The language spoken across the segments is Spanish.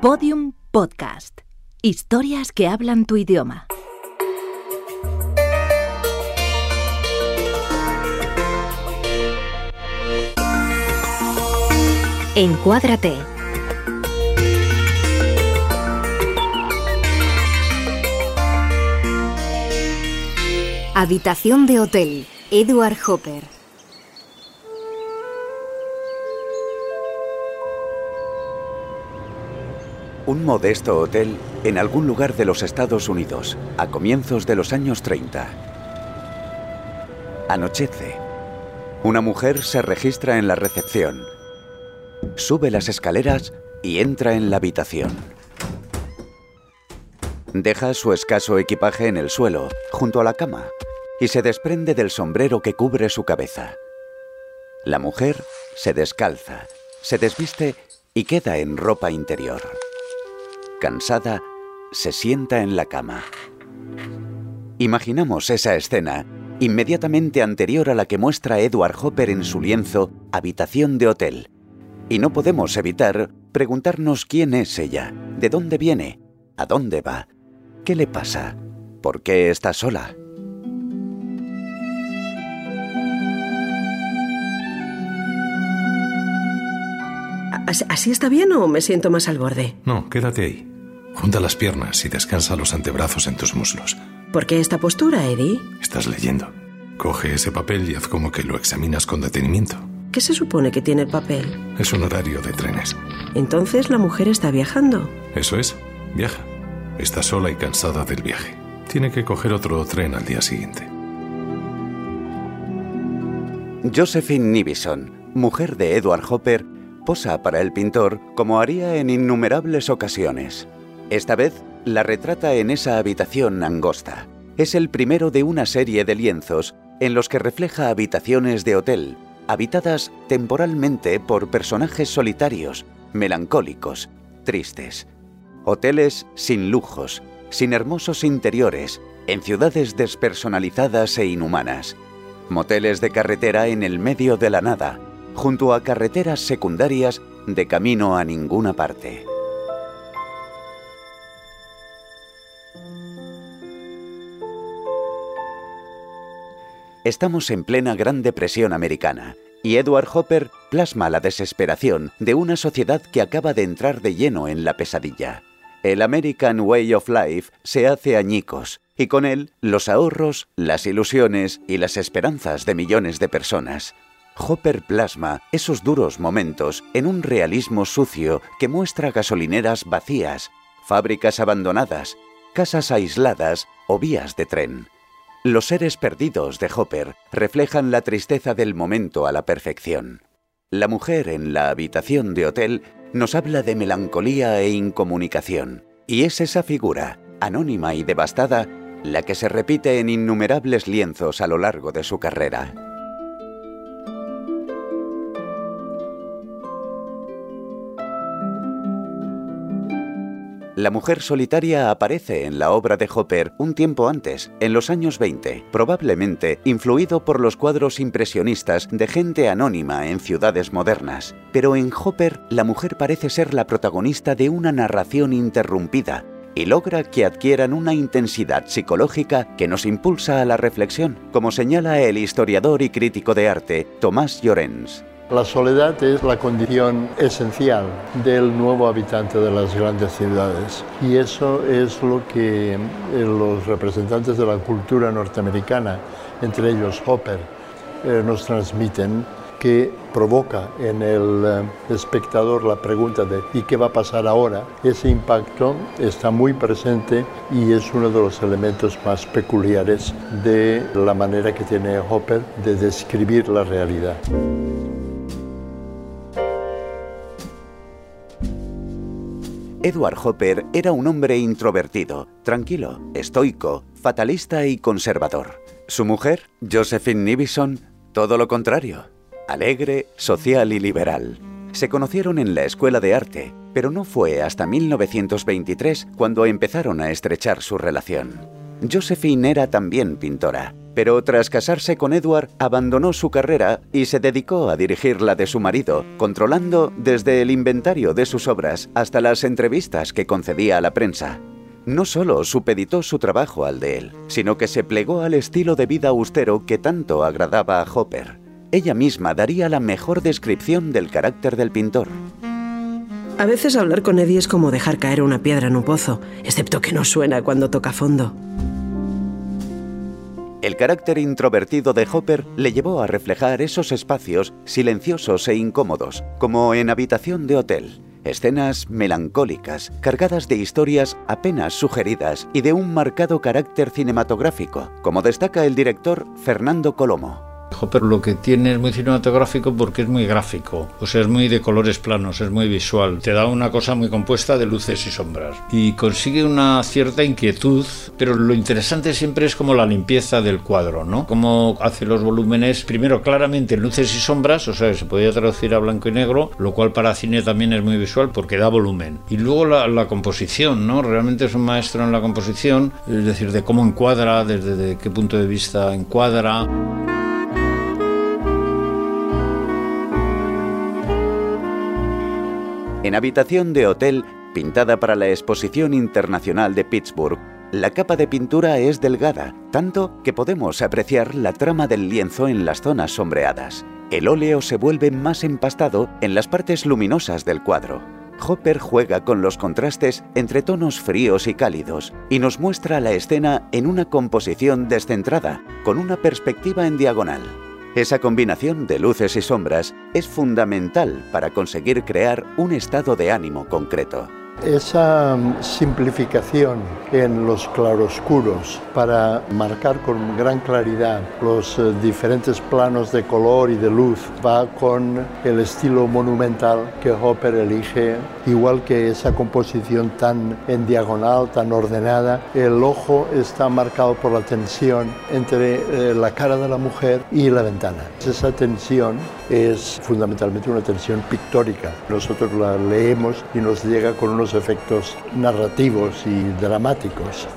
Podium Podcast. Historias que hablan tu idioma. Encuádrate. Habitación de hotel. Edward Hopper. Un modesto hotel en algún lugar de los Estados Unidos, a comienzos de los años 30. Anochece. Una mujer se registra en la recepción. Sube las escaleras y entra en la habitación. Deja su escaso equipaje en el suelo, junto a la cama, y se desprende del sombrero que cubre su cabeza. La mujer se descalza, se desviste y queda en ropa interior. Cansada, se sienta en la cama. Imaginamos esa escena, inmediatamente anterior a la que muestra Edward Hopper en su lienzo Habitación de Hotel. Y no podemos evitar preguntarnos quién es ella, de dónde viene, a dónde va, qué le pasa, por qué está sola. ¿Así está bien o me siento más al borde? No, quédate ahí. Junta las piernas y descansa los antebrazos en tus muslos. ¿Por qué esta postura, Eddie? Estás leyendo. Coge ese papel y haz como que lo examinas con detenimiento. ¿Qué se supone que tiene el papel? Es un horario de trenes. Entonces la mujer está viajando. Eso es, viaja. Está sola y cansada del viaje. Tiene que coger otro tren al día siguiente. Josephine Nivison, mujer de Edward Hopper, posa para el pintor como haría en innumerables ocasiones. Esta vez la retrata en esa habitación angosta. Es el primero de una serie de lienzos en los que refleja habitaciones de hotel, habitadas temporalmente por personajes solitarios, melancólicos, tristes. Hoteles sin lujos, sin hermosos interiores, en ciudades despersonalizadas e inhumanas. Moteles de carretera en el medio de la nada, junto a carreteras secundarias de camino a ninguna parte. Estamos en plena Gran Depresión americana y Edward Hopper plasma la desesperación de una sociedad que acaba de entrar de lleno en la pesadilla. El American Way of Life se hace añicos y con él los ahorros, las ilusiones y las esperanzas de millones de personas. Hopper plasma esos duros momentos en un realismo sucio que muestra gasolineras vacías, fábricas abandonadas, casas aisladas o vías de tren. Los seres perdidos de Hopper reflejan la tristeza del momento a la perfección. La mujer en la habitación de hotel nos habla de melancolía e incomunicación, y es esa figura, anónima y devastada, la que se repite en innumerables lienzos a lo largo de su carrera. La mujer solitaria aparece en la obra de Hopper un tiempo antes, en los años 20, probablemente influido por los cuadros impresionistas de gente anónima en ciudades modernas. Pero en Hopper la mujer parece ser la protagonista de una narración interrumpida y logra que adquieran una intensidad psicológica que nos impulsa a la reflexión, como señala el historiador y crítico de arte Tomás Llorens. La soledad es la condición esencial del nuevo habitante de las grandes ciudades y eso es lo que eh, los representantes de la cultura norteamericana, entre ellos Hopper, eh, nos transmiten que provoca en el eh, espectador la pregunta de ¿y qué va a pasar ahora? Ese impacto está muy presente y es uno de los elementos más peculiares de la manera que tiene Hopper de describir la realidad. Edward Hopper era un hombre introvertido, tranquilo, estoico, fatalista y conservador. Su mujer, Josephine Nivison, todo lo contrario, alegre, social y liberal. Se conocieron en la escuela de arte, pero no fue hasta 1923 cuando empezaron a estrechar su relación. Josephine era también pintora, pero tras casarse con Edward abandonó su carrera y se dedicó a dirigir la de su marido, controlando desde el inventario de sus obras hasta las entrevistas que concedía a la prensa. No solo supeditó su trabajo al de él, sino que se plegó al estilo de vida austero que tanto agradaba a Hopper. Ella misma daría la mejor descripción del carácter del pintor. A veces hablar con Eddie es como dejar caer una piedra en un pozo, excepto que no suena cuando toca fondo. El carácter introvertido de Hopper le llevó a reflejar esos espacios silenciosos e incómodos, como en habitación de hotel. Escenas melancólicas, cargadas de historias apenas sugeridas y de un marcado carácter cinematográfico, como destaca el director Fernando Colomo. Hopper lo que tiene es muy cinematográfico porque es muy gráfico, o sea, es muy de colores planos, es muy visual. Te da una cosa muy compuesta de luces y sombras. Y consigue una cierta inquietud, pero lo interesante siempre es como la limpieza del cuadro, ¿no? Cómo hace los volúmenes, primero claramente en luces y sombras, o sea, se podría traducir a blanco y negro, lo cual para cine también es muy visual porque da volumen. Y luego la composición, ¿no? Realmente es un maestro en la composición, es decir, de cómo encuadra, desde qué punto de vista encuadra. En habitación de hotel, pintada para la Exposición Internacional de Pittsburgh, la capa de pintura es delgada, tanto que podemos apreciar la trama del lienzo en las zonas sombreadas. El óleo se vuelve más empastado en las partes luminosas del cuadro. Hopper juega con los contrastes entre tonos fríos y cálidos y nos muestra la escena en una composición descentrada, con una perspectiva en diagonal. Esa combinación de luces y sombras es fundamental para conseguir crear un estado de ánimo concreto. Esa mm, simplificación en los claroscuros para marcar con gran claridad los eh, diferentes planos de color y de luz va con el estilo monumental que Hopper elige, igual que esa composición tan en diagonal, tan ordenada. El ojo está marcado por la tensión entre eh, la cara de la mujer y la ventana. Esa tensión es fundamentalmente una tensión pictórica. Nosotros la leemos y nos llega con unos efectos narrativos y dramáticos.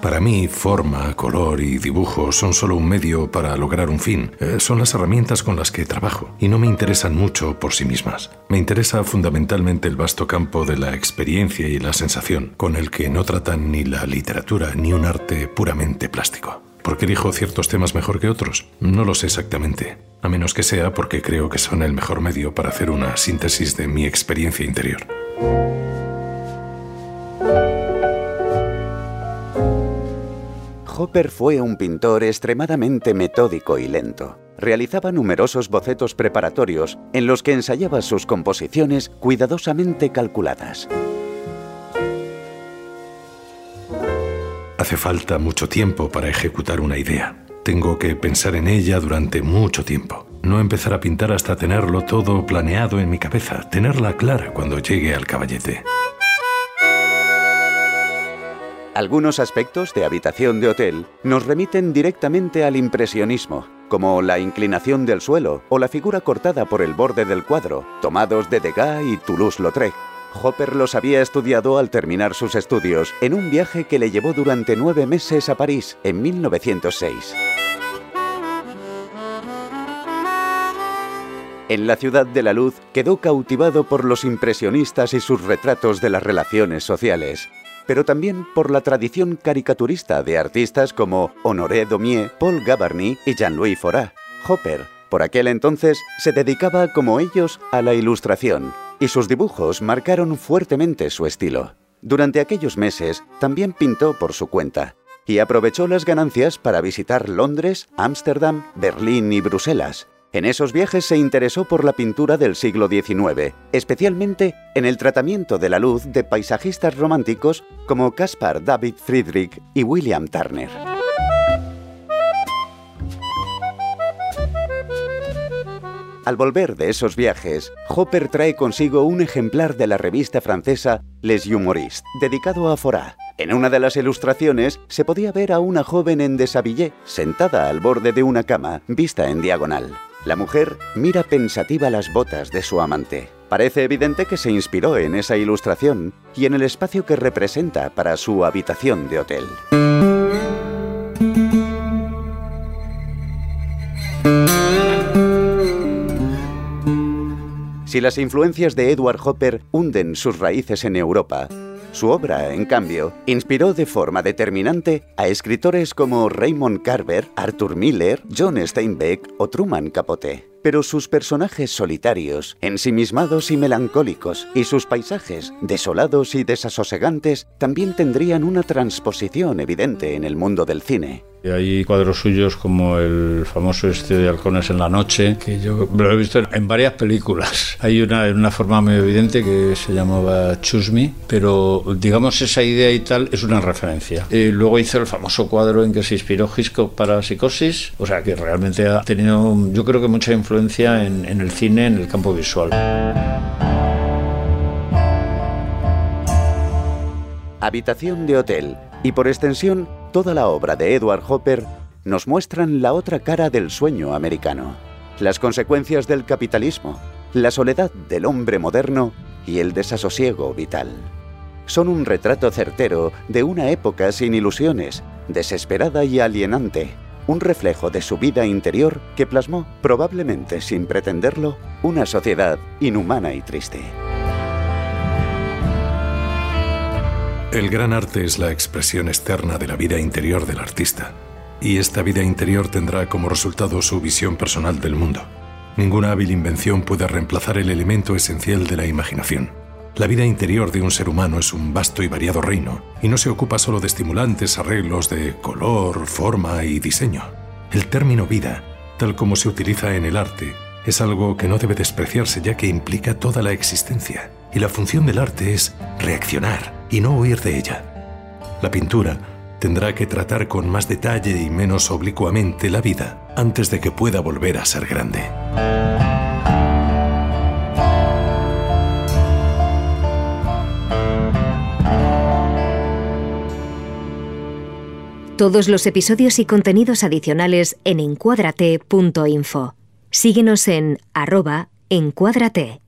Para mí, forma, color y dibujo son solo un medio para lograr un fin. Eh, son las herramientas con las que trabajo y no me interesan mucho por sí mismas. Me interesa fundamentalmente el vasto campo de la experiencia y la sensación, con el que no tratan ni la literatura ni un arte puramente plástico. ¿Por qué elijo ciertos temas mejor que otros? No lo sé exactamente, a menos que sea porque creo que son el mejor medio para hacer una síntesis de mi experiencia interior. Hopper fue un pintor extremadamente metódico y lento. Realizaba numerosos bocetos preparatorios en los que ensayaba sus composiciones cuidadosamente calculadas. Hace falta mucho tiempo para ejecutar una idea. Tengo que pensar en ella durante mucho tiempo. No empezar a pintar hasta tenerlo todo planeado en mi cabeza, tenerla clara cuando llegue al caballete. Algunos aspectos de habitación de hotel nos remiten directamente al impresionismo, como la inclinación del suelo o la figura cortada por el borde del cuadro, tomados de Degas y Toulouse-Lautrec. Hopper los había estudiado al terminar sus estudios en un viaje que le llevó durante nueve meses a París en 1906. En la Ciudad de la Luz quedó cautivado por los impresionistas y sus retratos de las relaciones sociales, pero también por la tradición caricaturista de artistas como Honoré Daumier, Paul Gavarni y Jean-Louis Forat. Hopper, por aquel entonces, se dedicaba como ellos a la ilustración, y sus dibujos marcaron fuertemente su estilo. Durante aquellos meses también pintó por su cuenta y aprovechó las ganancias para visitar Londres, Ámsterdam, Berlín y Bruselas. En esos viajes se interesó por la pintura del siglo XIX, especialmente en el tratamiento de la luz de paisajistas románticos como Caspar David Friedrich y William Turner. Al volver de esos viajes, Hopper trae consigo un ejemplar de la revista francesa Les Humoristes, dedicado a Forat. En una de las ilustraciones se podía ver a una joven en deshabillé, sentada al borde de una cama, vista en diagonal. La mujer mira pensativa las botas de su amante. Parece evidente que se inspiró en esa ilustración y en el espacio que representa para su habitación de hotel. Si las influencias de Edward Hopper hunden sus raíces en Europa, su obra, en cambio, inspiró de forma determinante a escritores como Raymond Carver, Arthur Miller, John Steinbeck o Truman Capote. Pero sus personajes solitarios, ensimismados y melancólicos, y sus paisajes, desolados y desasosegantes, también tendrían una transposición evidente en el mundo del cine. Hay cuadros suyos como el famoso este de Halcones en la Noche, que yo lo he visto en varias películas. Hay una en una forma muy evidente que se llamaba Choose Me, pero digamos esa idea y tal es una referencia. Eh, luego hizo el famoso cuadro en que se inspiró Hitchcock para Psicosis, o sea que realmente ha tenido, yo creo que mucha influencia en, en el cine, en el campo visual. Habitación de hotel y por extensión toda la obra de Edward Hopper nos muestran la otra cara del sueño americano, las consecuencias del capitalismo, la soledad del hombre moderno y el desasosiego vital. Son un retrato certero de una época sin ilusiones, desesperada y alienante, un reflejo de su vida interior que plasmó, probablemente sin pretenderlo, una sociedad inhumana y triste. El gran arte es la expresión externa de la vida interior del artista, y esta vida interior tendrá como resultado su visión personal del mundo. Ninguna hábil invención puede reemplazar el elemento esencial de la imaginación. La vida interior de un ser humano es un vasto y variado reino, y no se ocupa solo de estimulantes arreglos de color, forma y diseño. El término vida, tal como se utiliza en el arte, es algo que no debe despreciarse ya que implica toda la existencia, y la función del arte es reaccionar y no huir de ella. La pintura tendrá que tratar con más detalle y menos oblicuamente la vida antes de que pueda volver a ser grande. Todos los episodios y contenidos adicionales en encuadrate.info. Síguenos en arroba encuadrate.